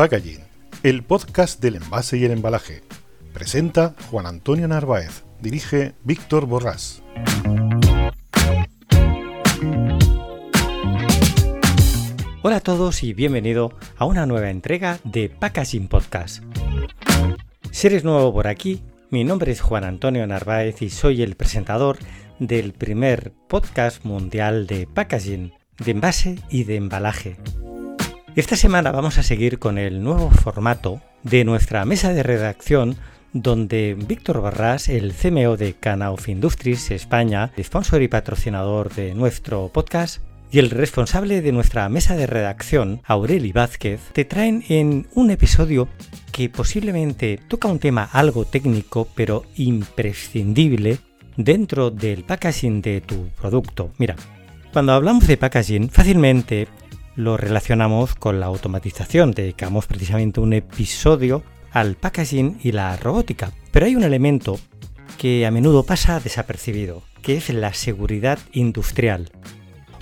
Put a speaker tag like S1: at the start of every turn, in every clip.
S1: Packaging, el podcast del envase y el embalaje. Presenta Juan Antonio Narváez. Dirige Víctor Borrás.
S2: Hola a todos y bienvenido a una nueva entrega de Packaging Podcast. Si eres nuevo por aquí, mi nombre es Juan Antonio Narváez y soy el presentador del primer podcast mundial de packaging, de envase y de embalaje. Esta semana vamos a seguir con el nuevo formato de nuestra mesa de redacción donde Víctor Barras, el CMO de Canauf Industries España, sponsor y patrocinador de nuestro podcast, y el responsable de nuestra mesa de redacción, Aureli Vázquez, te traen en un episodio que posiblemente toca un tema algo técnico pero imprescindible dentro del packaging de tu producto. Mira, cuando hablamos de packaging, fácilmente lo relacionamos con la automatización. Dedicamos precisamente un episodio al packaging y la robótica. Pero hay un elemento que a menudo pasa desapercibido, que es la seguridad industrial.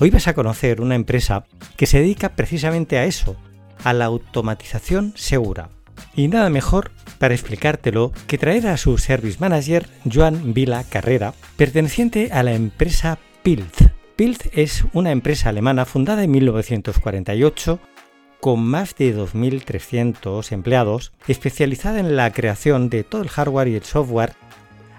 S2: Hoy vas a conocer una empresa que se dedica precisamente a eso, a la automatización segura. Y nada mejor para explicártelo que traer a su service manager Joan Vila Carrera, perteneciente a la empresa Pilz. Pilz es una empresa alemana fundada en 1948 con más de 2.300 empleados, especializada en la creación de todo el hardware y el software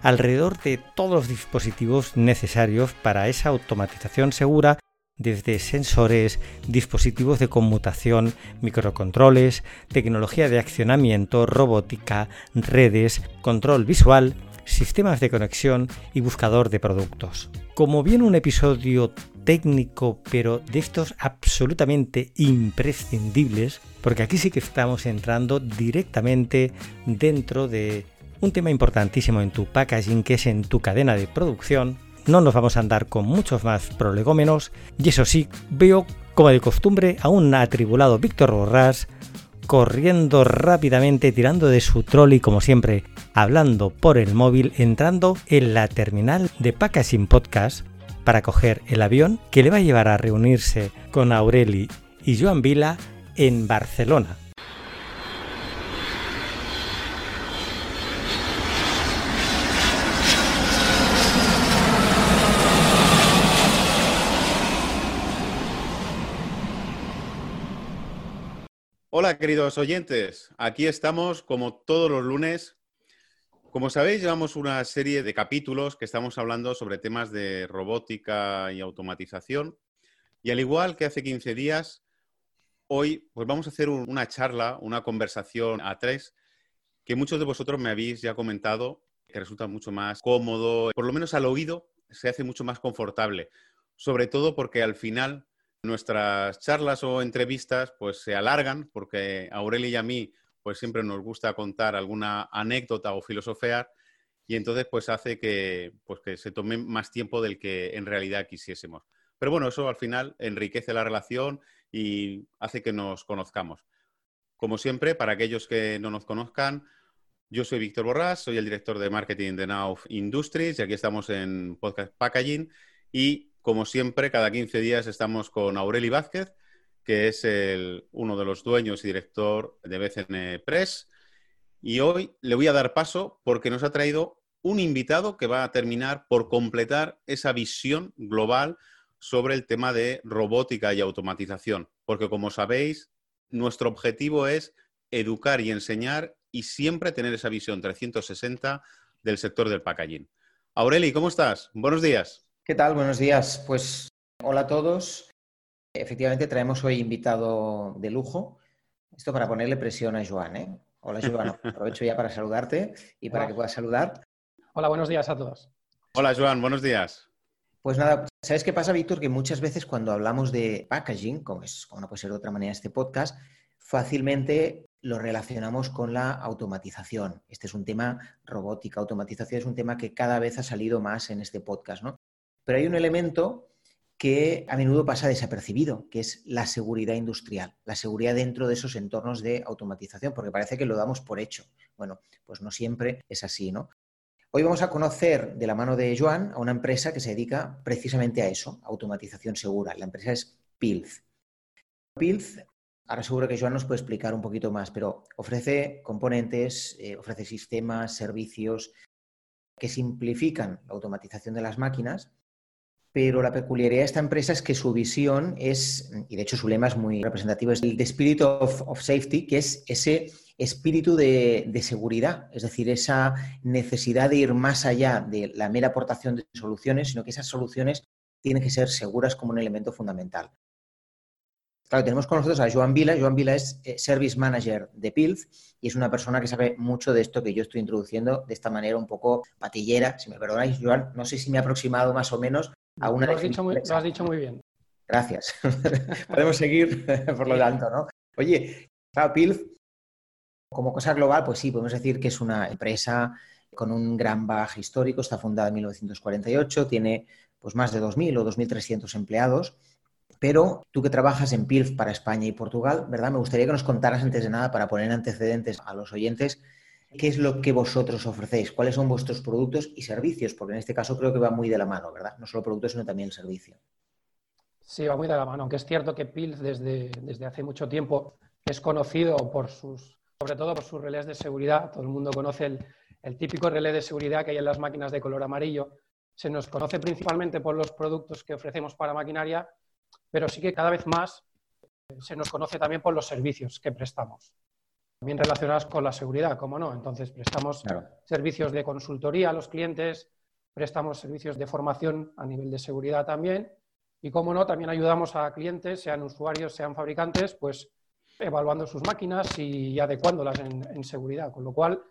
S2: alrededor de todos los dispositivos necesarios para esa automatización segura desde sensores, dispositivos de conmutación, microcontroles, tecnología de accionamiento, robótica, redes, control visual, sistemas de conexión y buscador de productos. Como bien un episodio técnico, pero de estos absolutamente imprescindibles, porque aquí sí que estamos entrando directamente dentro de un tema importantísimo en tu packaging, que es en tu cadena de producción, no nos vamos a andar con muchos más prolegómenos y eso sí, veo como de costumbre a un atribulado Víctor Borrás corriendo rápidamente, tirando de su trolley como siempre, hablando por el móvil, entrando en la terminal de Packaging Podcast para coger el avión que le va a llevar a reunirse con Aureli y Joan Vila en Barcelona.
S3: Hola, queridos oyentes. Aquí estamos como todos los lunes. Como sabéis, llevamos una serie de capítulos que estamos hablando sobre temas de robótica y automatización. Y al igual que hace 15 días, hoy pues vamos a hacer una charla, una conversación a tres, que muchos de vosotros me habéis ya comentado que resulta mucho más cómodo, por lo menos al oído se hace mucho más confortable, sobre todo porque al final Nuestras charlas o entrevistas pues se alargan porque a Aurelia y a mí pues siempre nos gusta contar alguna anécdota o filosofear y entonces pues hace que, pues, que se tome más tiempo del que en realidad quisiésemos. Pero bueno, eso al final enriquece la relación y hace que nos conozcamos. Como siempre, para aquellos que no nos conozcan, yo soy Víctor Borrás, soy el director de marketing de Now Industries y aquí estamos en Podcast Packaging y como siempre, cada 15 días estamos con Aureli Vázquez, que es uno de los dueños y director de BCN Press. Y hoy le voy a dar paso porque nos ha traído un invitado que va a terminar por completar esa visión global sobre el tema de robótica y automatización. Porque como sabéis, nuestro objetivo es educar y enseñar y siempre tener esa visión 360 del sector del packaging. Aureli, ¿cómo estás? Buenos días.
S4: ¿Qué tal? Buenos días. Pues hola a todos. Efectivamente traemos hoy invitado de lujo. Esto para ponerle presión a Joan, ¿eh? Hola, Joan. Aprovecho ya para saludarte y para que puedas saludar.
S5: Hola, buenos días a todos.
S3: Hola, Joan, buenos días.
S4: Pues nada, ¿sabes qué pasa, Víctor? Que muchas veces cuando hablamos de packaging, como, es, como no puede ser de otra manera este podcast, fácilmente lo relacionamos con la automatización. Este es un tema, robótica, automatización es un tema que cada vez ha salido más en este podcast, ¿no? Pero hay un elemento que a menudo pasa desapercibido, que es la seguridad industrial, la seguridad dentro de esos entornos de automatización, porque parece que lo damos por hecho. Bueno, pues no siempre es así, ¿no? Hoy vamos a conocer de la mano de Joan a una empresa que se dedica precisamente a eso, automatización segura. La empresa es PILZ. PILZ, ahora seguro que Joan nos puede explicar un poquito más, pero ofrece componentes, eh, ofrece sistemas, servicios que simplifican la automatización de las máquinas, pero la peculiaridad de esta empresa es que su visión es, y de hecho su lema es muy representativo, es el The Spirit of, Safety, que es ese espíritu de, seguridad, es decir, esa necesidad de ir más allá de la mera aportación de soluciones, sino que esas soluciones tienen que ser seguras como un elemento fundamental. Claro, tenemos con nosotros a Joan Vila. Joan Vila es eh, Service Manager de PILF y es una persona que sabe mucho de esto que yo estoy introduciendo de esta manera un poco patillera. Si me perdonáis, Joan, no sé si me he aproximado más o menos a una
S5: lo has, dicho muy, lo has dicho muy bien.
S4: Gracias. Podemos seguir por lo tanto, ¿no? Oye, claro, PILF como cosa global, pues sí, podemos decir que es una empresa con un gran bagaje histórico, está fundada en 1948, tiene pues más de 2.000 o 2.300 empleados, pero tú que trabajas en PILF para España y Portugal, ¿verdad? Me gustaría que nos contaras antes de nada, para poner antecedentes a los oyentes, qué es lo que vosotros ofrecéis, cuáles son vuestros productos y servicios, porque en este caso creo que va muy de la mano, ¿verdad? No solo productos, sino también el servicio.
S5: Sí, va muy de la mano, aunque es cierto que PILF desde, desde hace mucho tiempo es conocido por sus sobre todo por sus relés de seguridad. Todo el mundo conoce el, típico relé de seguridad que hay en las máquinas de color amarillo. Se nos conoce principalmente por los productos que ofrecemos para maquinaria, pero sí que cada vez más eh, se nos conoce también por los servicios que prestamos, también relacionados con la seguridad, como no. Entonces, prestamos servicios de consultoría a los clientes, prestamos servicios de formación a nivel de seguridad también, y como no, también ayudamos a clientes, sean usuarios, sean fabricantes, pues evaluando sus máquinas y adecuándolas en, seguridad. Con lo cual,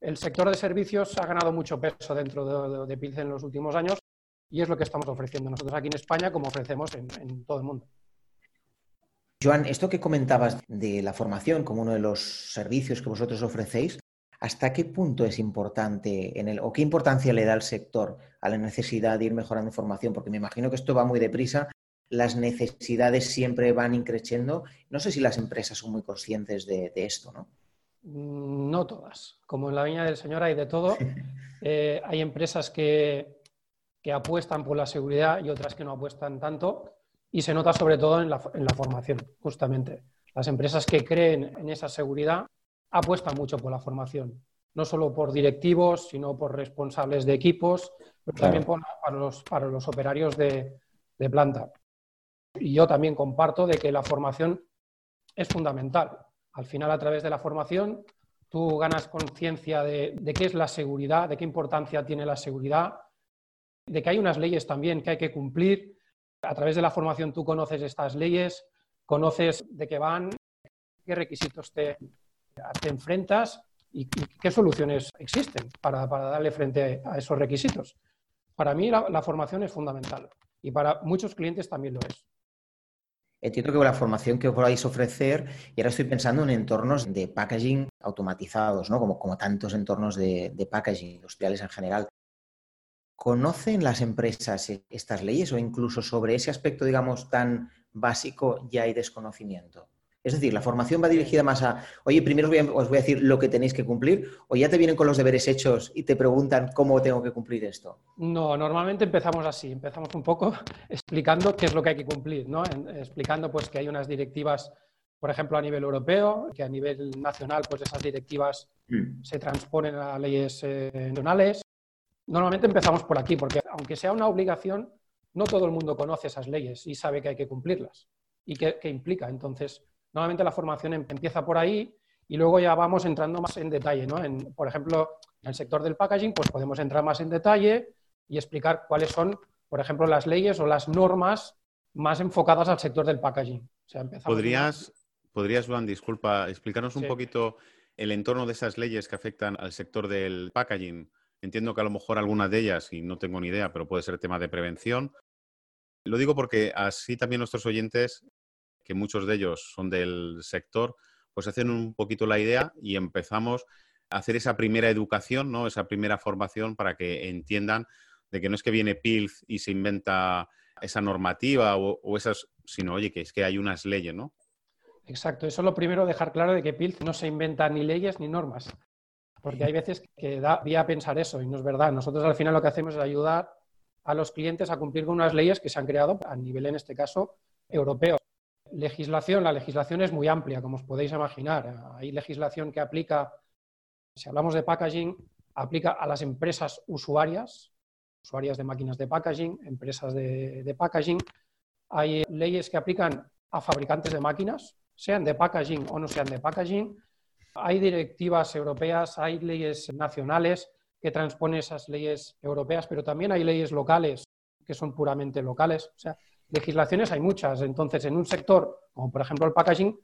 S5: el sector de servicios ha ganado mucho peso dentro de, de, en los últimos años y es lo que estamos ofreciendo nosotros aquí en España como ofrecemos en, en todo el mundo.
S4: Joan, esto que comentabas de la formación como uno de los servicios que vosotros ofrecéis, ¿hasta qué punto es importante en el, o qué importancia le da el sector a la necesidad de ir mejorando información? Porque me imagino que esto va muy deprisa las necesidades siempre van increciendo. No sé si las empresas son muy conscientes de, esto, ¿no?
S5: No todas. Como en la viña del Señor hay de todo. Eh, hay empresas que, apuestan por la seguridad y otras que no apuestan tanto. Y se nota sobre todo en la, en la formación, justamente. Las empresas que creen en esa seguridad apuestan mucho por la formación. No solo por directivos, sino por responsables de equipos, pero también para, los, para los operarios de, de planta. Y yo también comparto de que la formación es fundamental. Al final, a través de la formación, tú ganas conciencia de, qué es la seguridad, de qué importancia tiene la seguridad, de que hay unas leyes también que hay que cumplir. A través de la formación tú conoces estas leyes, conoces de qué van, qué requisitos te, enfrentas y, qué soluciones existen para, darle frente a esos requisitos. Para mí la formación es fundamental y para muchos clientes también lo es.
S4: Entiendo que la formación que podáis ofrecer, y ahora estoy pensando en entornos de packaging automatizados, ¿no? como, tantos entornos de packaging industriales en general. ¿Conocen las empresas estas leyes o incluso sobre ese aspecto, digamos, tan básico ya hay desconocimiento? Es decir, la formación va dirigida más a, oye, primero os voy, a, decir lo que tenéis que cumplir, o ya te vienen con los deberes hechos y te preguntan cómo tengo que cumplir esto.
S5: No, normalmente empezamos así, empezamos un poco explicando qué es lo que hay que cumplir, ¿no? explicando pues que hay unas directivas, por ejemplo, a nivel europeo, que a nivel nacional, pues esas directivas mm. se transponen a leyes eh, nacionales. Normalmente empezamos por aquí, porque aunque sea una obligación, no todo el mundo conoce esas leyes y sabe que hay que cumplirlas y qué, implica. Entonces, Normalmente la formación em, empieza por ahí y luego ya vamos entrando más en detalle. ¿no? En, por ejemplo, en el sector del packaging, pues podemos entrar más en detalle y explicar cuáles son, por ejemplo, las leyes o las normas más enfocadas al sector del packaging.
S3: ¿Podrías, podrías, Juan, disculpa, explicarnos un poquito el entorno de esas leyes que afectan al sector del packaging. Entiendo que a lo mejor algunas de ellas, y no tengo ni idea, pero puede ser tema de prevención. Lo digo porque así también nuestros oyentes, que muchos de ellos son del sector, pues hacen un poquito la idea y empezamos a hacer esa primera educación, ¿no? Esa primera formación para que entiendan de que no es que viene PILF y se inventa esa normativa o, esas, sino, oye, que es que hay unas leyes, ¿no?
S5: Exacto, eso es lo primero, dejar claro de que PILF no se inventa ni leyes ni normas, porque hay veces que da vía a pensar eso y no es verdad. Nosotros al final lo que hacemos es ayudar a los clientes a cumplir con unas leyes que se han creado a nivel, en este caso, europeo. Legislación, la legislación es muy amplia, como os podéis imaginar. Hay legislación que aplica, si hablamos de packaging, aplica a las empresas usuarias, usuarias de máquinas de packaging, empresas de, de packaging. Hay leyes que aplican a fabricantes de máquinas, sean de packaging o no sean de packaging. Hay directivas europeas, hay leyes nacionales que transponen esas leyes europeas, pero también hay leyes locales que son puramente locales. O sea, legislaciones hay muchas. Entonces, en un sector, como por ejemplo el packaging,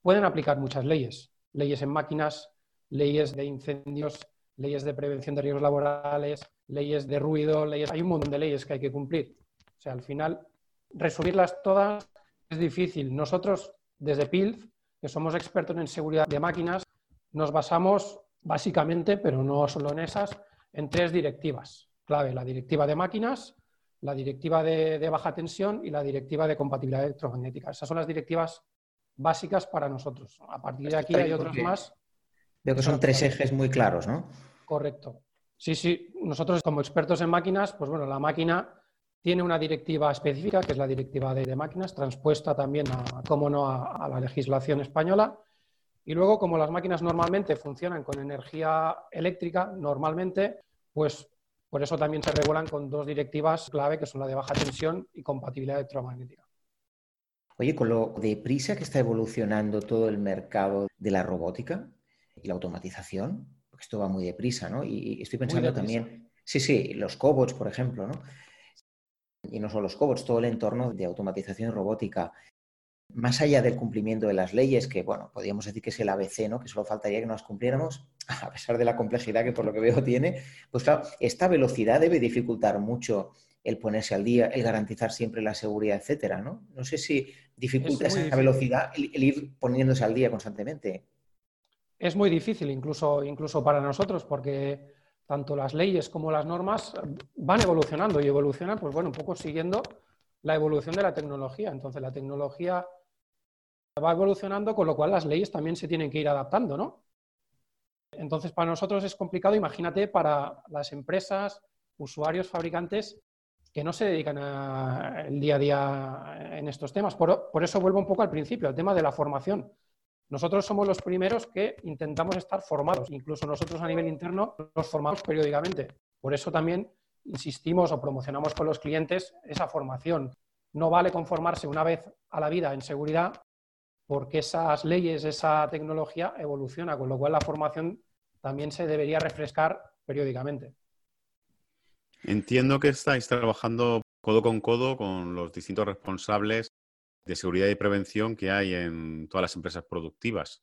S5: pueden aplicar muchas leyes. Leyes en máquinas, leyes de incendios, leyes de prevención de riesgos laborales, leyes de ruido, leyes... Hay un montón de leyes que hay que cumplir. O sea, al final, resumirlas todas es difícil. Nosotros desde PILF, que somos expertos en seguridad de máquinas, nos basamos básicamente, pero no solo en esas, en tres directivas clave. La directiva de máquinas, la directiva de, baja tensión y la directiva de compatibilidad electromagnética. Esas son las directivas básicas para nosotros. A partir de aquí hay otras más.
S4: Veo que son tres ejes muy claros, ¿no?
S5: Correcto. Sí, sí. Nosotros como expertos en máquinas, pues bueno, la máquina tiene una directiva específica, que es la directiva de, máquinas, transpuesta también, a, como no, a, la legislación española. Y luego, como las máquinas normalmente funcionan con energía eléctrica, normalmente, pues por eso también se regulan con dos directivas clave, que son la de baja tensión y compatibilidad electromagnética.
S4: Oye, con lo deprisa que está evolucionando todo el mercado de la robótica y la automatización, porque esto va muy deprisa, ¿no? Y estoy pensando también, sí, sí, los cobots, por ejemplo, ¿no? y no solo los cobots, todo el entorno de automatización robótica. Más allá del cumplimiento de las leyes, que bueno, podríamos decir que es el ABC, ¿no? que solo faltaría que nos cumpliéramos, a pesar de la complejidad que por lo que veo tiene, pues claro, esta velocidad debe dificultar mucho el ponerse al día, el garantizar siempre la seguridad, etcétera, ¿no? No sé si dificulta esa velocidad el, el, ir poniéndose al día constantemente.
S5: Es muy difícil, incluso, incluso para nosotros, porque tanto las leyes como las normas van evolucionando y evolucionan, pues bueno, un poco siguiendo la evolución de la tecnología. Entonces, la tecnología va evolucionando, con lo cual las leyes también se tienen que ir adaptando, ¿no? Entonces, para nosotros es complicado, imagínate, para las empresas, usuarios, fabricantes que no se dedican al día a día en estos temas. Por, eso vuelvo un poco al principio, al tema de la formación. Nosotros somos los primeros que intentamos estar formados. Incluso nosotros a nivel interno nos formamos periódicamente. Por eso también insistimos o promocionamos con los clientes esa formación. No vale conformarse una vez a la vida en seguridad porque esas leyes, esa tecnología evoluciona, con lo cual la formación también se debería refrescar periódicamente.
S3: Entiendo que estáis trabajando codo con codo con los distintos responsables de seguridad y prevención que hay en todas las empresas productivas.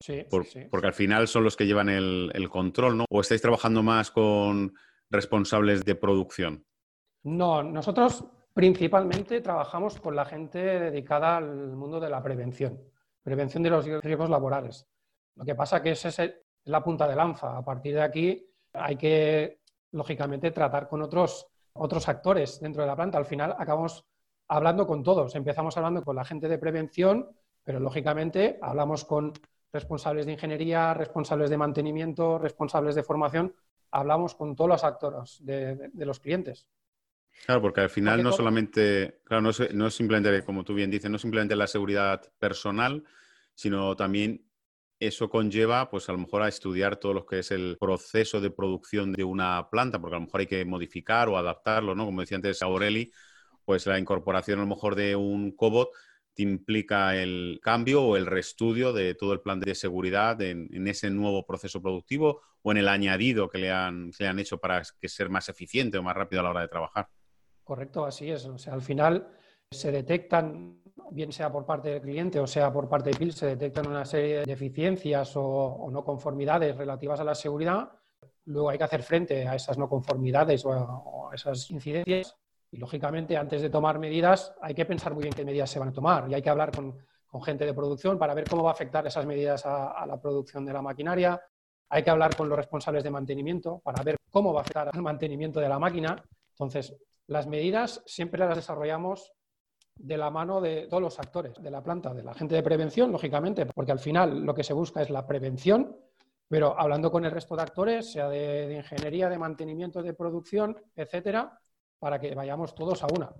S5: Sí,
S3: Porque al final son los que llevan el, control, ¿no? ¿O estáis trabajando más con responsables de producción?
S5: No, nosotros principalmente trabajamos con la gente dedicada al mundo de la prevención, prevención de los riesgos laborales. Lo que pasa que esa es la punta de lanza. A partir de aquí hay que, lógicamente, tratar con otros, otros actores dentro de la planta. Al final acabamos hablando con todos. Empezamos hablando con la gente de prevención, pero lógicamente hablamos con responsables de ingeniería, responsables de mantenimiento, responsables de formación, hablamos con todos los actores de, los clientes.
S3: Claro, porque al final no solamente, claro, no es, no es, simplemente, como tú bien dices, no es simplemente la seguridad personal, sino también eso conlleva, pues a lo mejor a estudiar todo lo que es el proceso de producción de una planta, porque a lo mejor hay que modificar o adaptarlo, ¿no? Como decía antes Aureli, pues la incorporación a lo mejor de un cobot te implica el cambio o el reestudio de todo el plan de seguridad en, ese nuevo proceso productivo o en el añadido que le, han, han hecho para que ser más eficiente o más rápido a la hora de trabajar.
S5: Correcto, así es. O sea, al final se detectan bien sea por parte del cliente o sea por parte de PIL, se detectan una serie de deficiencias o, no conformidades relativas a la seguridad, luego hay que hacer frente a esas no conformidades o a, esas incidencias y, lógicamente, antes de tomar medidas, hay que pensar muy bien qué medidas se van a tomar y hay que hablar con, gente de producción para ver cómo va a afectar esas medidas a, la producción de la maquinaria. Hay que hablar con los responsables de mantenimiento para ver cómo va a afectar al mantenimiento de la máquina. Entonces, las medidas siempre las desarrollamos de la mano de todos los actores de la planta, de la gente de prevención, lógicamente, porque al final lo que se busca es la prevención, pero hablando con el resto de actores, sea de, ingeniería, de mantenimiento, de producción, etcétera, para que vayamos todos a una.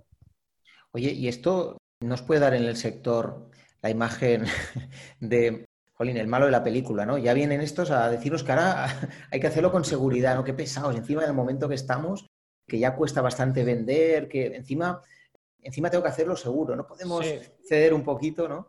S4: Oye, ¿y esto nos puede dar en el sector la imagen de, Jolín, el malo de la película, ¿no? Ya vienen estos a deciros que ahora hay que hacerlo con seguridad, ¿no? Qué pesados, encima del momento que estamos, que ya cuesta bastante vender, que encima encima tengo que hacerlo seguro, no podemos ceder un poquito, ¿no?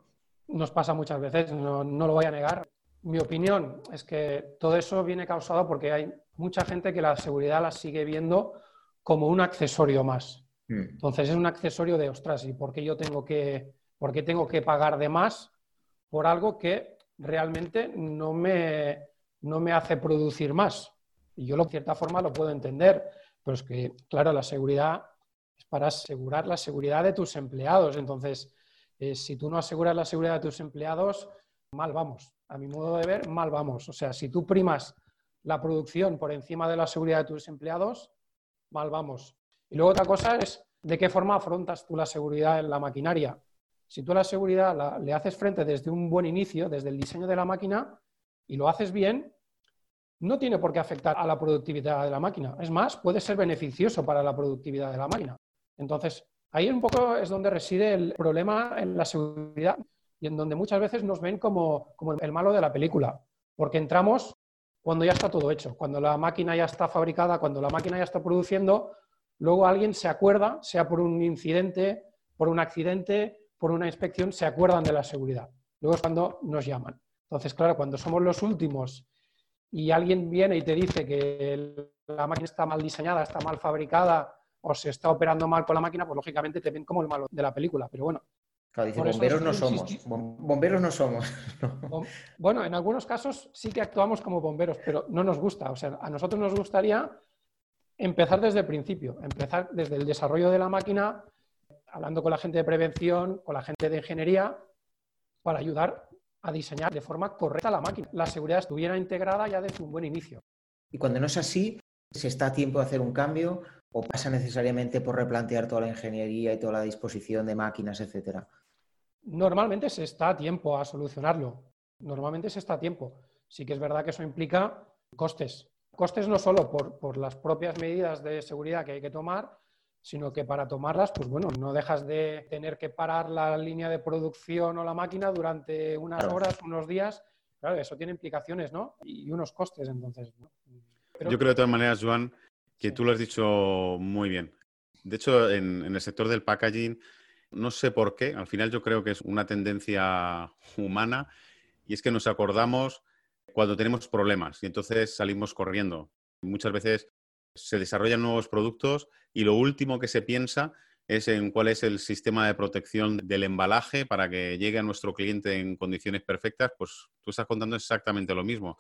S5: Nos pasa muchas veces, no, lo voy a negar. Mi opinión es que todo eso viene causado porque hay mucha gente que la seguridad la sigue viendo como un accesorio más. Mm. Entonces es un accesorio de, ostras, ¿y por qué yo tengo que, por qué tengo que pagar de más por algo que realmente no me, no me hace producir más? Y yo, de cierta forma, lo puedo entender, es que, claro, la seguridad para asegurar la seguridad de tus empleados. Entonces, eh, si tú no aseguras la seguridad de tus empleados, mal vamos. A mi modo de ver, mal vamos. O sea, si tú primas la producción por encima de la seguridad de tus empleados, mal vamos. Y luego otra cosa es de qué forma afrontas tú la seguridad en la maquinaria. Si tú la seguridad le haces frente desde un buen inicio, desde el diseño de la máquina, y lo haces bien, no tiene por qué afectar a la productividad de la máquina. Es más, puede ser beneficioso para la productividad de la máquina. Entonces, ahí un poco es donde reside el problema en la seguridad y en donde muchas veces nos ven como, el malo de la película, porque entramos cuando ya está todo hecho, cuando la máquina ya está fabricada, cuando la máquina ya está produciendo, luego alguien se acuerda, sea por un incidente, por un accidente, por una inspección, se acuerdan de la seguridad. Luego es cuando nos llaman. Entonces, claro, cuando somos los últimos y alguien viene y te dice que la máquina está mal diseñada, está mal fabricada, o se está operando mal con la máquina, pues lógicamente te ven como el malo de la película. Pero bueno.
S4: bomberos no somos. Bomberos no somos.
S5: Bueno, en algunos casos sí que actuamos como bomberos, pero no nos gusta. O sea, a nosotros nos gustaría empezar desde el principio, empezar desde el desarrollo de la máquina, hablando con la gente de prevención, con la gente de ingeniería, para ayudar a diseñar de forma correcta la máquina. La seguridad estuviera integrada ya desde un buen inicio.
S4: Y cuando no es así, se está a tiempo de hacer un cambio o pasa necesariamente por replantear toda la ingeniería y toda la disposición de máquinas, etcétera?
S5: Normalmente se está a tiempo a solucionarlo. Normalmente se está a tiempo. Sí que es verdad que eso implica costes. Costes no solo por, las propias medidas de seguridad que hay que tomar, sino que para tomarlas, pues bueno, no dejas de tener que parar la línea de producción o la máquina durante unas horas, unos días. Claro, eso tiene implicaciones, ¿no? Y unos costes, entonces.
S3: Yo creo de todas maneras, Joan, que tú lo has dicho muy bien. De hecho, en, el sector del packaging, no sé por qué, al final yo creo que es una tendencia humana y es que nos acordamos cuando tenemos problemas y entonces salimos corriendo. Muchas veces se desarrollan nuevos productos y lo último que se piensa es en cuál es el sistema de protección del embalaje para que llegue a nuestro cliente en condiciones perfectas, pues tú estás contando exactamente lo mismo.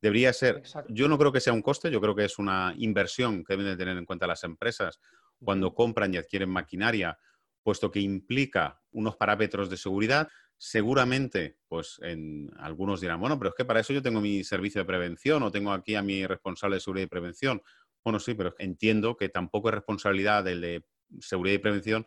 S3: Debería ser, yo no creo que sea un coste, yo creo que es una inversión que deben de tener en cuenta las empresas cuando compran y adquieren maquinaria, puesto que implica unos parámetros de seguridad. Seguramente, pues en algunos dirán, bueno, pero es que para eso yo tengo mi servicio de prevención o tengo aquí a mi responsable de seguridad y prevención. Bueno, sí, pero entiendo que tampoco es responsabilidad del de seguridad y prevención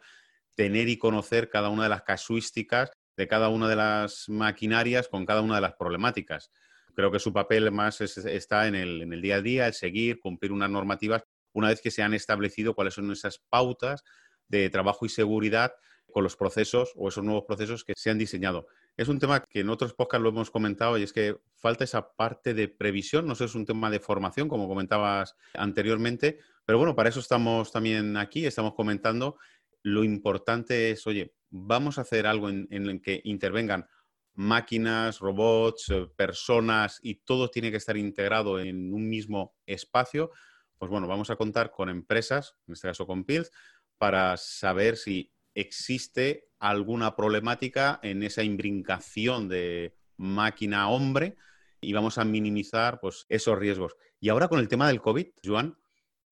S3: tener y conocer cada una de las casuísticas de cada una de las maquinarias con cada una de las problemáticas creo que su papel más está en el, día a día, el seguir, cumplir unas normativas, una vez que se han establecido cuáles son esas pautas de trabajo y seguridad con los procesos o esos nuevos procesos que se han diseñado. Es un tema que en otros podcasts lo hemos comentado y es que falta esa parte de previsión, no sé, es un tema de formación, como comentabas anteriormente, pero bueno, para eso estamos también aquí, estamos comentando. Lo importante es, oye, vamos a hacer algo en, en el que intervengan máquinas, robots, eh, personas y todo tiene que estar integrado en un mismo espacio, pues bueno, vamos a contar con empresas, en este caso con PILS, para saber si existe alguna problemática en esa imbrincación de máquina-hombre y vamos a minimizar pues, esos riesgos. Y ahora con el tema del COVID, Joan,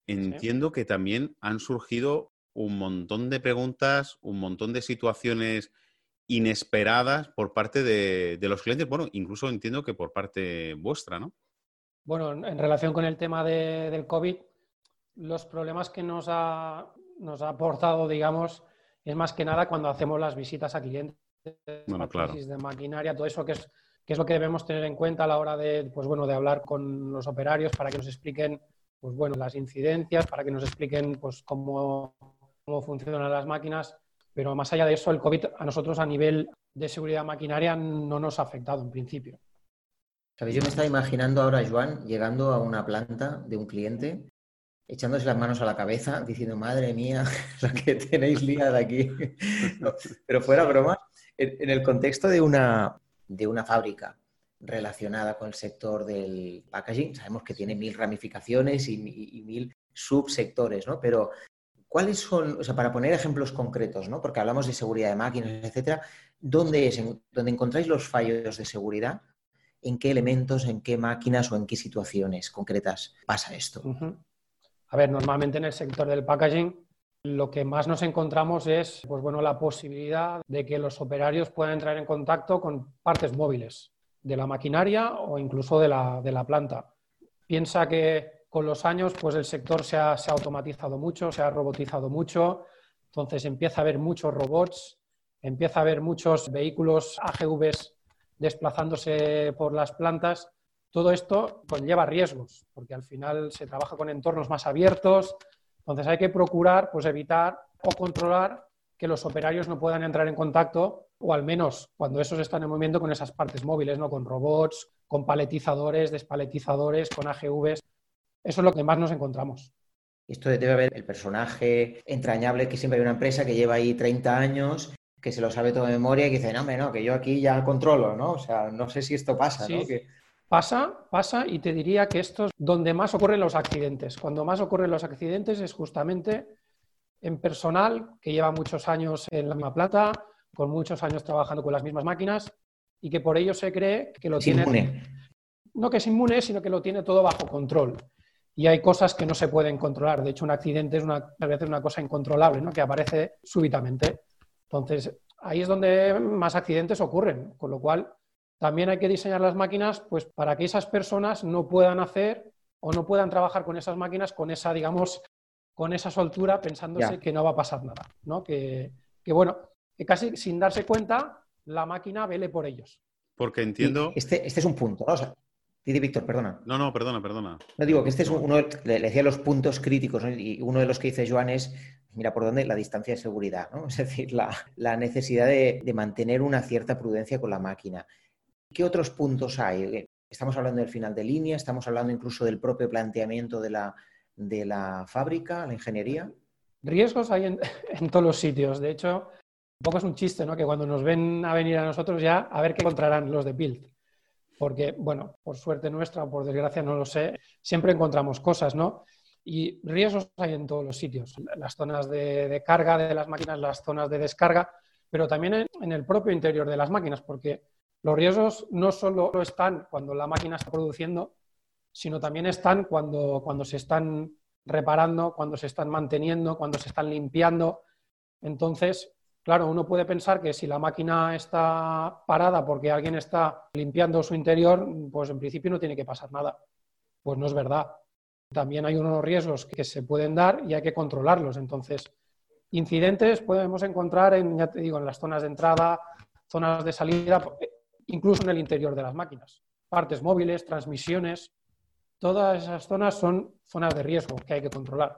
S3: entiendo que también han surgido un montón de preguntas, un montón de situaciones inesperadas por parte de, los clientes, bueno, incluso entiendo que por parte vuestra, ¿no?
S5: Bueno, en relación con el tema del COVID, los problemas que nos ha, nos ha aportado, digamos, es más que nada cuando hacemos las visitas a clientes,
S3: bueno, claro.
S5: de maquinaria, todo eso que es, que es lo que debemos tener en cuenta a la hora de, pues bueno, de hablar con los operarios para que nos expliquen pues bueno, las incidencias, para que nos expliquen pues, cómo, cómo funcionan las máquinas. Pero más allá de eso, el COVID a nosotros a nivel de seguridad maquinaria no nos ha afectado en principio.
S4: Yo me estaba imaginando ahora, Joan, llegando a una planta de un cliente echándose las manos a la cabeza, diciendo, madre mía, la que tenéis liada aquí. pero fuera broma, en, el contexto de una, de una fábrica relacionada con el sector del packaging, sabemos que tiene mil ramificaciones y, mil subsectores, ¿no? Pero, ¿cuáles son, o sea, para poner ejemplos concretos, ¿no? Porque hablamos de seguridad de máquinas, etcétera, ¿dónde es, en, donde encontráis los fallos de seguridad? ¿En qué elementos, en qué máquinas o en qué situaciones concretas pasa esto?
S5: A ver, normalmente en el sector del packaging lo que más nos encontramos es pues bueno, la posibilidad de que los operarios puedan entrar en contacto con partes móviles de la maquinaria o incluso de la, planta. Piensa que con los años pues el sector se ha, se ha, automatizado mucho, se ha robotizado mucho, entonces empieza a haber muchos robots, empieza a haber muchos vehículos AGVs desplazándose por las plantas todo esto conlleva riesgos, porque al final se trabaja con entornos más abiertos, entonces hay que procurar pues, evitar o controlar que los operarios no puedan entrar en contacto, o al menos cuando esos están en movimiento con esas partes móviles, ¿no? con robots, con paletizadores, despaletizadores, con AGVs. Eso es lo que más nos encontramos.
S4: Esto debe haber el personaje entrañable que siempre hay una empresa que lleva ahí 30 años, que se lo sabe todo de memoria y que dice, no, no, que yo aquí ya controlo, ¿no? O sea, no sé si esto pasa, ¿no?
S5: Pasa, pasa y te diría que esto es donde más ocurren los accidentes. Cuando más ocurren los accidentes es justamente en personal que lleva muchos años en la misma plata, con muchos años trabajando con las mismas máquinas y que por ello se cree que lo tiene... Inmune. No que es inmune, sino que lo tiene todo bajo control. Y hay cosas que no se pueden controlar. De hecho, un accidente es una, a veces una cosa incontrolable, ¿no? que aparece súbitamente. Entonces, ahí es donde más accidentes ocurren. Con lo cual, también hay que diseñar las máquinas pues, para que esas personas no puedan hacer o no puedan trabajar con esas máquinas con esa, digamos, con esa soltura pensándose que no va a pasar nada, ¿no? Que, bueno, que casi sin darse cuenta la máquina vele por ellos.
S3: Porque entiendo...
S4: Este, este, es un punto, ¿no? O Víctor, perdona.
S3: No, no, perdona, perdona.
S4: No digo que este es uno, le decía los puntos críticos, y uno de los que dice Joan es, mira por dónde, la distancia de seguridad, ¿no? Es decir, la, necesidad de, de mantener una cierta prudencia con la máquina. ¿Qué otros puntos hay? Eh, estamos hablando del final de línea, estamos hablando incluso del propio planteamiento de la, de la fábrica, la ingeniería.
S5: Riesgos hay en, todos los sitios. De hecho, un poco es un chiste, ¿no? Que cuando nos ven a venir a nosotros ya, a ver qué encontrarán los de Build. Porque, bueno, por suerte nuestra o por desgracia, no lo sé, siempre encontramos cosas, ¿no? Y riesgos hay en todos los sitios. Las zonas de, carga de las máquinas, las zonas de descarga, pero también en el propio interior de las máquinas, porque los riesgos no solo están cuando la máquina está produciendo, sino también están cuando, cuando se están reparando, cuando se están manteniendo, cuando se están limpiando. Entonces, claro, uno puede pensar que si la máquina está parada porque alguien está limpiando su interior, pues en principio no tiene que pasar nada. Pues no es verdad. También hay unos riesgos que se pueden dar y hay que controlarlos. Entonces, incidentes podemos encontrar en, ya te digo, en las zonas de entrada, zonas de salida incluso en el interior de las máquinas. Partes móviles, transmisiones, todas esas zonas son zonas de riesgo que hay que controlar.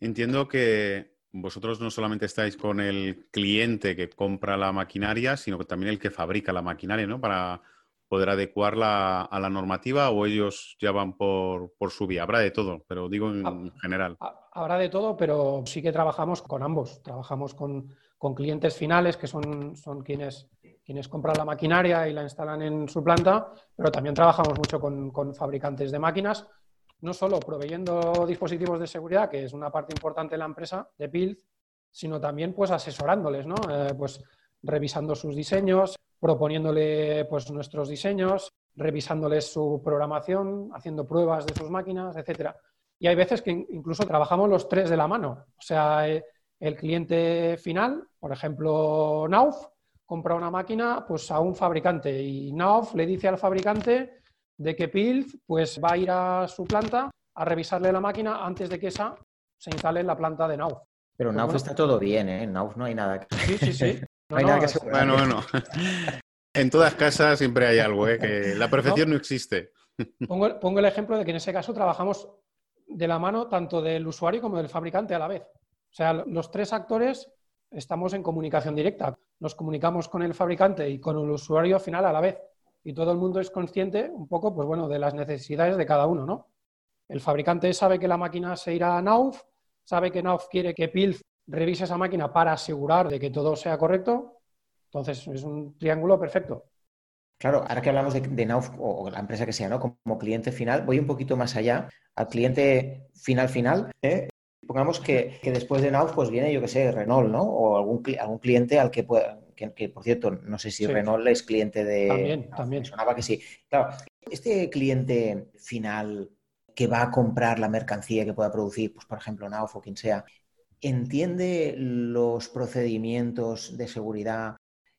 S3: Entiendo que vosotros no solamente estáis con el cliente que compra la maquinaria, sino que también el que fabrica la maquinaria, ¿no? Para poder adecuarla a la normativa o ellos ya van por, su vía. Habrá de todo, pero digo en general.
S5: Habrá de todo, pero sí que trabajamos con ambos. Trabajamos con, con clientes finales, que son, son quienes quienes compran la maquinaria y la instalan en su planta, pero también trabajamos mucho con, fabricantes de máquinas, no solo proveyendo dispositivos de seguridad, que es una parte importante de la empresa de Build, sino también pues asesorándoles, ¿no? Eh, pues revisando sus diseños, proponiéndole pues nuestros diseños, revisándoles su programación, haciendo pruebas de sus máquinas, etcétera. Y hay veces que incluso trabajamos los tres de la mano. O sea, eh, el cliente final, por ejemplo, Nauf, compra una máquina pues, a un fabricante y Nauf le dice al fabricante de que Pilz pues, va a ir a su planta a revisarle la máquina antes de que esa se instale en la planta de Nauf.
S4: Pero en pues Nauf está todo bien, ¿eh? En Nauf no hay nada
S5: que... Sí, sí, sí.
S4: No, hay nada que
S3: Bueno, bueno. En todas casas siempre hay algo, ¿eh? que la perfección no, existe.
S5: Pongo, pongo, el ejemplo de que en ese caso trabajamos de la mano tanto del usuario como del fabricante a la vez. O sea, los tres actores estamos en comunicación directa. Nos comunicamos con el fabricante y con el usuario final a la vez. Y todo el mundo es consciente un poco, pues bueno, de las necesidades de cada uno, ¿no? El fabricante sabe que la máquina se irá a Nauf, sabe que Nauf quiere que Pilz revise esa máquina para asegurar de que todo sea correcto entonces, es un triángulo perfecto.
S4: Claro, ahora que hablamos de, Nauf o la empresa que sea, ¿no? Como cliente final, voy un poquito más allá, al cliente final final. ¿eh? Pongamos que, después de Nauf pues viene, yo que sé, Renault, ¿no? O algún, algún cliente al que pueda, que, por cierto, no sé si Renault es cliente de...
S5: También, también.
S4: sonaba que sí. Claro, este cliente final que va a comprar la mercancía que pueda producir, pues por ejemplo, Nauf o quien sea, ¿entiende los procedimientos de seguridad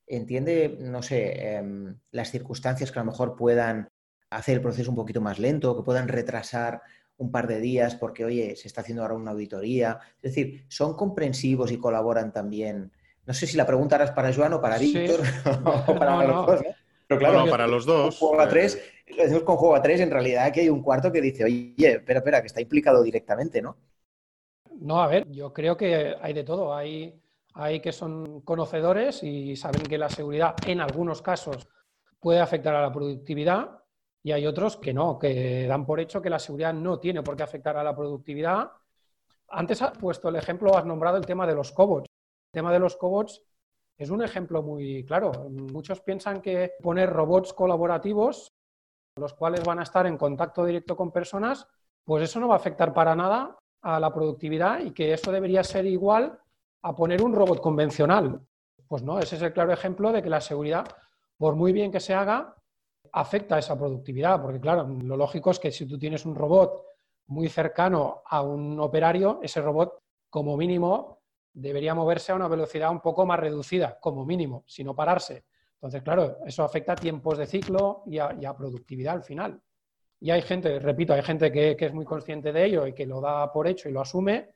S4: entiende, no sé, em, las circunstancias que a lo mejor puedan hacer el proceso un poquito más lento, que puedan retrasar un par de días porque, oye, se está haciendo ahora una auditoría. Es decir, son comprensivos y colaboran también. No sé si la pregunta era para Joan o para Víctor o para los dos,
S3: Pero claro, para los dos.
S4: Con juego a tres, lo decimos con juego a tres, en realidad aquí hay un cuarto que dice, oye, espera, espera, que está implicado directamente, ¿no?
S5: No, a ver, yo creo que hay de todo. Hay hay que son conocedores y saben que la seguridad en algunos casos puede afectar a la productividad y hay otros que no, que dan por hecho que la seguridad no tiene por qué afectar a la productividad. Antes has puesto el ejemplo, has nombrado el tema de los cobots. El tema de los cobots es un ejemplo muy claro. Muchos piensan que poner robots colaborativos, los cuales van a estar en contacto directo con personas, pues eso no va a afectar para nada a la productividad y que eso debería ser igual a poner un robot convencional. Pues no, ese es el claro ejemplo de que la seguridad, por muy bien que se haga, afecta a esa productividad, porque claro, lo lógico es que si tú tienes un robot muy cercano a un operario, ese robot como mínimo debería moverse a una velocidad un poco más reducida, como mínimo, si no pararse. Entonces, claro, eso afecta a tiempos de ciclo y a, productividad al final. Y hay gente, repito, hay gente que, que, es muy consciente de ello y que lo da por hecho y lo asume,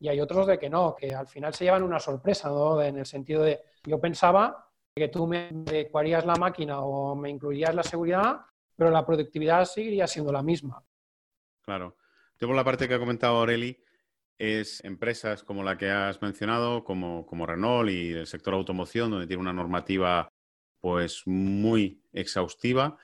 S5: y hay otros de que no, que al final se llevan una sorpresa, ¿no? En el sentido de, yo pensaba que tú me adecuarías la máquina o me incluirías la seguridad, pero la productividad seguiría siendo la misma.
S3: Claro. Yo por la parte que ha comentado Aureli, es empresas como la que has mencionado, como, como Renault y el sector automoción, donde tiene una normativa pues muy exhaustiva.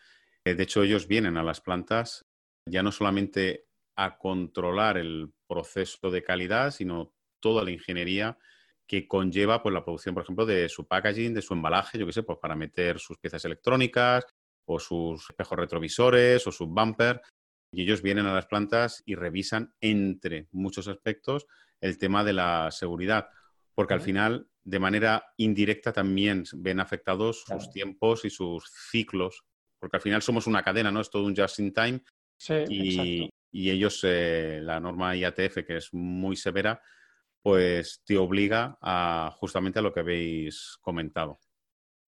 S3: Eh, de hecho, ellos vienen a las plantas ya no solamente a controlar el proceso de calidad, sino toda la ingeniería que conlleva pues, la producción, por ejemplo, de su packaging, de su embalaje, yo qué sé, pues para meter sus piezas electrónicas o sus espejos retrovisores o sus bumper. Y ellos vienen a las plantas y revisan, entre muchos aspectos, el tema de la seguridad. Porque al final, de manera indirecta, también ven afectados sus tiempos y sus ciclos. Porque al final somos una cadena, ¿no? Es todo un just in time.
S5: Sí,
S3: y, y ellos, eh, la norma IATF, que es muy severa, pues te obliga a justamente a lo que habéis comentado.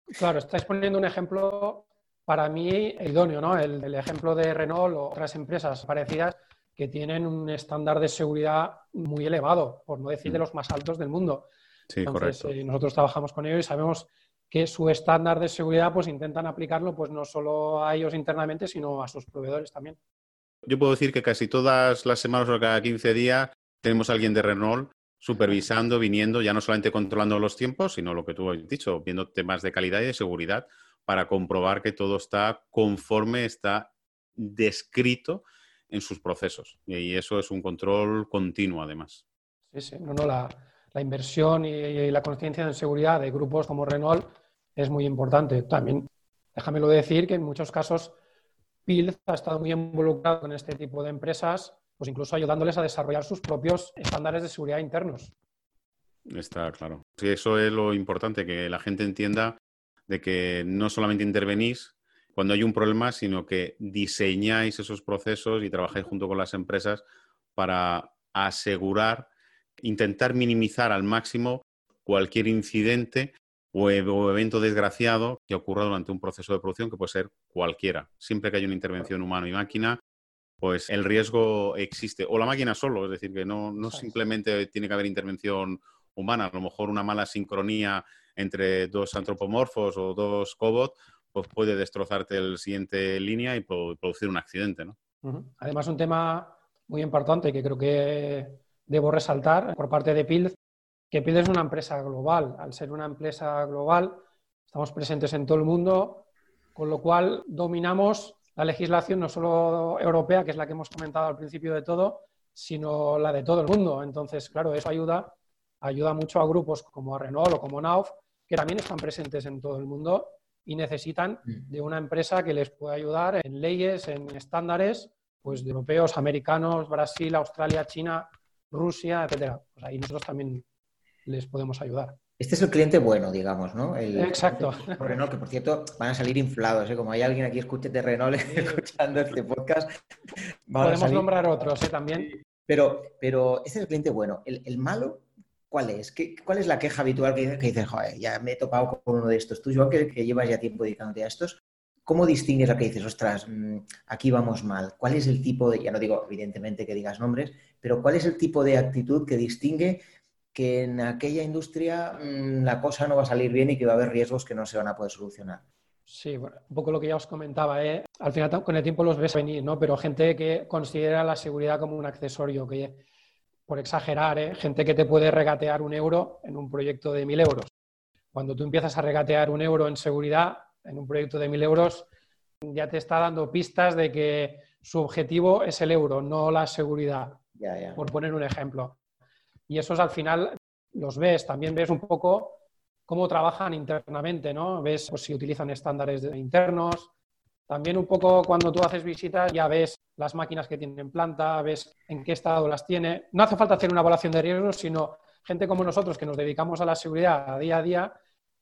S5: Claro, estáis poniendo un ejemplo para mí idóneo, ¿no? El, ejemplo de Renault o otras empresas parecidas que tienen un estándar de seguridad muy elevado, por no decir de mm. los más altos del mundo.
S3: Sí, correcto.
S5: Eh, nosotros trabajamos con ellos y sabemos que su estándar de seguridad pues intentan aplicarlo pues no solo a ellos internamente, sino a sus proveedores también.
S3: Yo puedo decir que casi todas las semanas o cada 15 días tenemos a alguien de Renault supervisando, viniendo, ya no solamente controlando los tiempos, sino lo que tú has dicho, viendo temas de calidad y de seguridad para comprobar que todo está conforme está descrito en sus procesos. Y eso es un control continuo, además.
S5: Sí, sí. No, no, la, inversión y, la conciencia en seguridad de grupos como Renault es muy importante. También, déjamelo decir, que en muchos casos Pilz ha estado muy involucrado en este tipo de empresas, pues incluso ayudándoles a desarrollar sus propios estándares de seguridad internos.
S3: Está claro. Sí, eso es lo importante, que la gente entienda de que no solamente intervenís cuando hay un problema, sino que diseñáis esos procesos y trabajáis junto con las empresas para asegurar, intentar minimizar al máximo cualquier incidente o, evento desgraciado que ocurra durante un proceso de producción, que puede ser cualquiera. Siempre que hay una intervención humano y máquina, pues el riesgo existe. O la máquina solo, es decir, que no, no simplemente tiene que haber intervención humana, a lo mejor una mala sincronía entre dos antropomorfos o dos cobots, pues puede destrozarte el siguiente línea y producir un accidente, ¿no?
S5: Además, un tema muy importante que creo que debo resaltar por parte de PILD, que PILD es una empresa global. Al ser una empresa global, estamos presentes en todo el mundo, con lo cual dominamos la legislación no solo europea, que es la que hemos comentado al principio de todo, sino la de todo el mundo. Entonces, claro, eso ayuda, ayuda mucho a grupos como Renault o como Nauf, que también están presentes en todo el mundo y necesitan mm. de una empresa que les pueda ayudar en leyes, en estándares, pues de europeos, americanos, Brasil, Australia, China, Rusia, etcétera. Pues ahí nosotros también les podemos ayudar.
S4: Este es el cliente bueno, digamos, ¿no?
S5: Exacto.
S4: Renault, que por cierto van a salir inflados, ¿eh? Como hay alguien aquí escuche de Renault escuchando este podcast.
S5: Podemos nombrar otros, ¿eh? También.
S4: Pero, pero este es el cliente bueno. El, malo, ¿cuál es? ¿Qué, ¿Cuál es la queja habitual que, dices, joder, ya me he topado con uno de estos? Tú, Joan, que, que llevas ya tiempo dedicándote a estos, ¿cómo distingues la que dices, ostras, mm, aquí vamos mal? ¿Cuál es el tipo de, ya no digo evidentemente que digas nombres, pero cuál es el tipo de actitud que distingue que en aquella industria mm, la cosa no va a salir bien y que va a haber riesgos que no se van a poder solucionar.
S5: Sí, un poco lo que ya os comentaba, ¿eh? al final con el tiempo los ves venir, ¿no? Pero gente que considera la seguridad como un accesorio, que por exagerar, ¿eh? gente que te puede regatear un euro en un proyecto de mil euros. Cuando tú empiezas a regatear un euro en seguridad en un proyecto de mil euros, ya te está dando pistas de que su objetivo es el euro, no la seguridad, por poner un ejemplo y esos al final los ves, también ves un poco cómo trabajan internamente, ¿no? Ves pues, si utilizan estándares internos, también un poco cuando tú haces visitas ya ves las máquinas que tienen en planta, ves en qué estado las tiene. No hace falta hacer una evaluación de riesgos, sino gente como nosotros que nos dedicamos a la seguridad a día a día,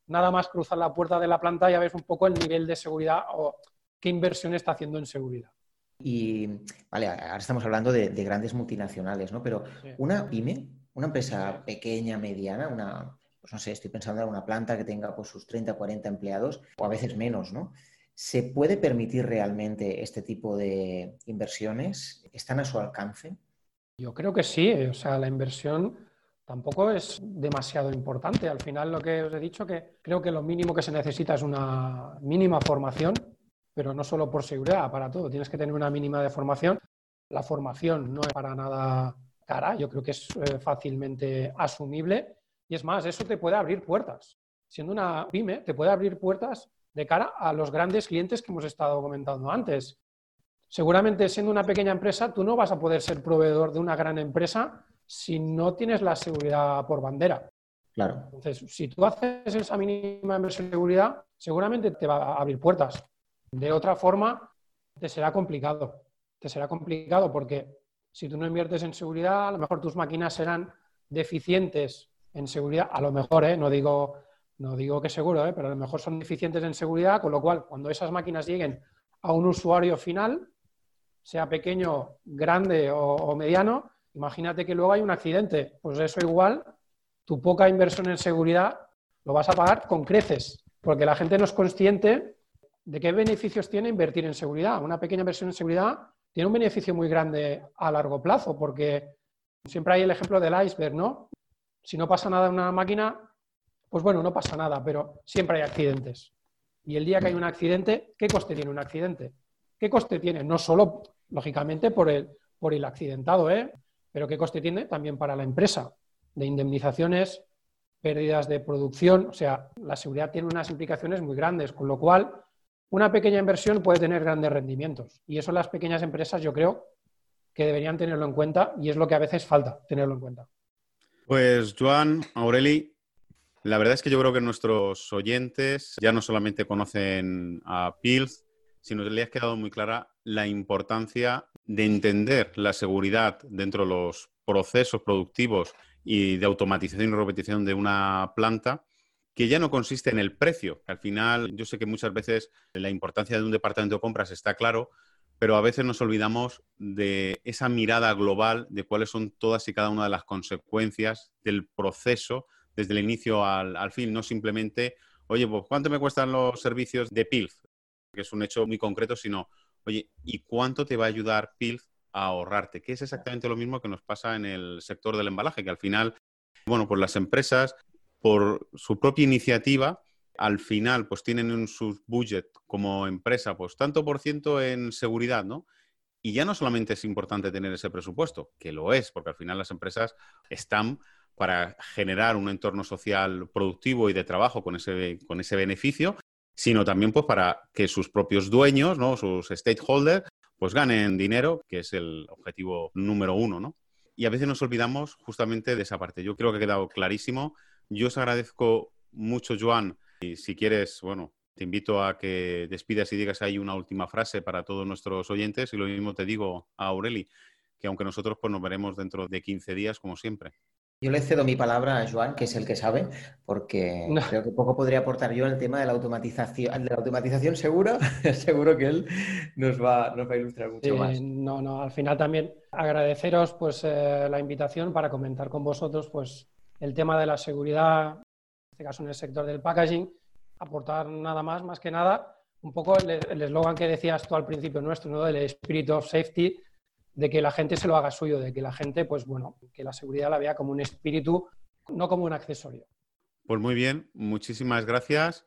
S5: nada más cruzar la puerta de la planta ya ves un poco el nivel de seguridad o qué inversión está haciendo en seguridad.
S4: Y, vale, ahora estamos hablando de, grandes multinacionales, ¿no? Pero una pyme una empresa pequeña, mediana, una, pues no sé, estoy pensando en una planta que tenga pues, sus 30, 40 empleados o a veces menos, ¿no? ¿Se puede permitir realmente este tipo de inversiones? ¿Están a su alcance?
S5: Yo creo que sí, o sea, la inversión tampoco es demasiado importante. Al final lo que os he dicho que creo que lo mínimo que se necesita es una mínima formación, pero no solo por seguridad, para todo. Tienes que tener una mínima de formación. La formación no es para nada cara, yo creo que es eh, fácilmente asumible. Y es más, eso te puede abrir puertas. Siendo una pyme, te puede abrir puertas de cara a los grandes clientes que hemos estado comentando antes. Seguramente siendo una pequeña empresa, tú no vas a poder ser proveedor de una gran empresa si no tienes la seguridad por bandera.
S4: Claro.
S5: Entonces, si tú haces esa mínima inversión de seguridad, seguramente te va a abrir puertas. De otra forma, te será complicado. Te será complicado porque si tú no inviertes en seguridad, a lo mejor tus máquinas serán deficientes en seguridad, a lo mejor, ¿eh? no, digo, no digo que seguro, ¿eh? pero a lo mejor son deficientes en seguridad, con lo cual cuando esas máquinas lleguen a un usuario final, sea pequeño, grande o, mediano, imagínate que luego hay un accidente. Pues eso igual, tu poca inversión en seguridad lo vas a pagar con creces, porque la gente no es consciente de qué beneficios tiene invertir en seguridad. Una pequeña inversión en seguridad tiene un beneficio muy grande a largo plazo, porque siempre hay el ejemplo del iceberg, ¿no? Si no pasa nada en una máquina, pues bueno, no pasa nada, pero siempre hay accidentes. Y el día que hay un accidente, ¿qué coste tiene un accidente? ¿Qué coste tiene? No solo, lógicamente, por el, por el accidentado, ¿eh? pero qué coste tiene también para la empresa, de indemnizaciones, pérdidas de producción. O sea, la seguridad tiene unas implicaciones muy grandes, con lo cual una pequeña inversión puede tener grandes rendimientos. Y eso las pequeñas empresas yo creo que deberían tenerlo en cuenta y es lo que a veces falta, tenerlo en cuenta.
S3: Pues Joan, Aureli, la verdad es que yo creo que nuestros oyentes ya no solamente conocen a PILS, sino que les ha quedado muy clara la importancia de entender la seguridad dentro de los procesos productivos y de automatización y robotización de una planta que ya no consiste en el precio. Al final, yo sé que muchas veces la importancia de un departamento de compras está claro, pero a veces nos olvidamos de esa mirada global de cuáles son todas y cada una de las consecuencias del proceso desde el inicio al, fin, no simplemente, oye, pues ¿cuánto me cuestan los servicios de PILF? Que es un hecho muy concreto, sino, oye, ¿y cuánto te va a ayudar PILF a ahorrarte? Que es exactamente lo mismo que nos pasa en el sector del embalaje, que al final, bueno, pues las empresas por su propia iniciativa, al final, pues tienen en su budget como empresa, pues tanto por ciento en seguridad, ¿no? Y ya no solamente es importante tener ese presupuesto, que lo es, porque al final las empresas están para generar un entorno social productivo y de trabajo con ese, con ese beneficio, sino también pues para que sus propios dueños, ¿no? sus stakeholders, pues ganen dinero, que es el objetivo número uno, ¿no? Y a veces nos olvidamos justamente de esa parte. Yo creo que ha quedado clarísimo yo os agradezco mucho, Joan. Y si quieres, bueno, te invito a que despidas y digas ahí una última frase para todos nuestros oyentes. Y lo mismo te digo a Aureli, que aunque nosotros pues, nos veremos dentro de 15 días, como siempre.
S4: Yo le cedo mi palabra a Joan, que es el que sabe, porque creo que poco podría aportar yo en el tema de la automatización. De la automatización seguro, seguro que él nos va, nos va a ilustrar mucho más.
S5: No, no, al final también agradeceros pues eh, la invitación para comentar con vosotros pues el tema de la seguridad, en este caso en el sector del packaging, aportar nada más, más que nada, un poco el eslogan que decías tú al principio nuestro, ¿no? Del spirit of safety, de que la gente se lo haga suyo, de que la gente, pues bueno, que la seguridad la vea como un espíritu, no como un accesorio.
S3: Pues muy bien, muchísimas gracias.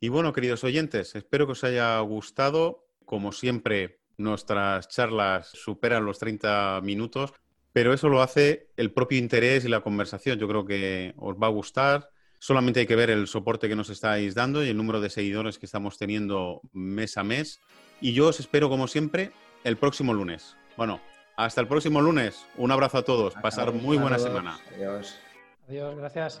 S3: Y bueno, queridos oyentes, espero que os haya gustado. Como siempre, nuestras charlas superan los 30 minutos. Pero eso lo hace el propio interés y la conversación. Yo creo que os va a gustar. Solamente hay que ver el soporte que nos estáis dando y el número de seguidores que estamos teniendo mes a mes. Y yo os espero, como siempre, el próximo lunes. Bueno, hasta el próximo lunes. Un abrazo a todos. Pasar muy buena semana.
S4: Adiós.
S5: Adiós, gracias.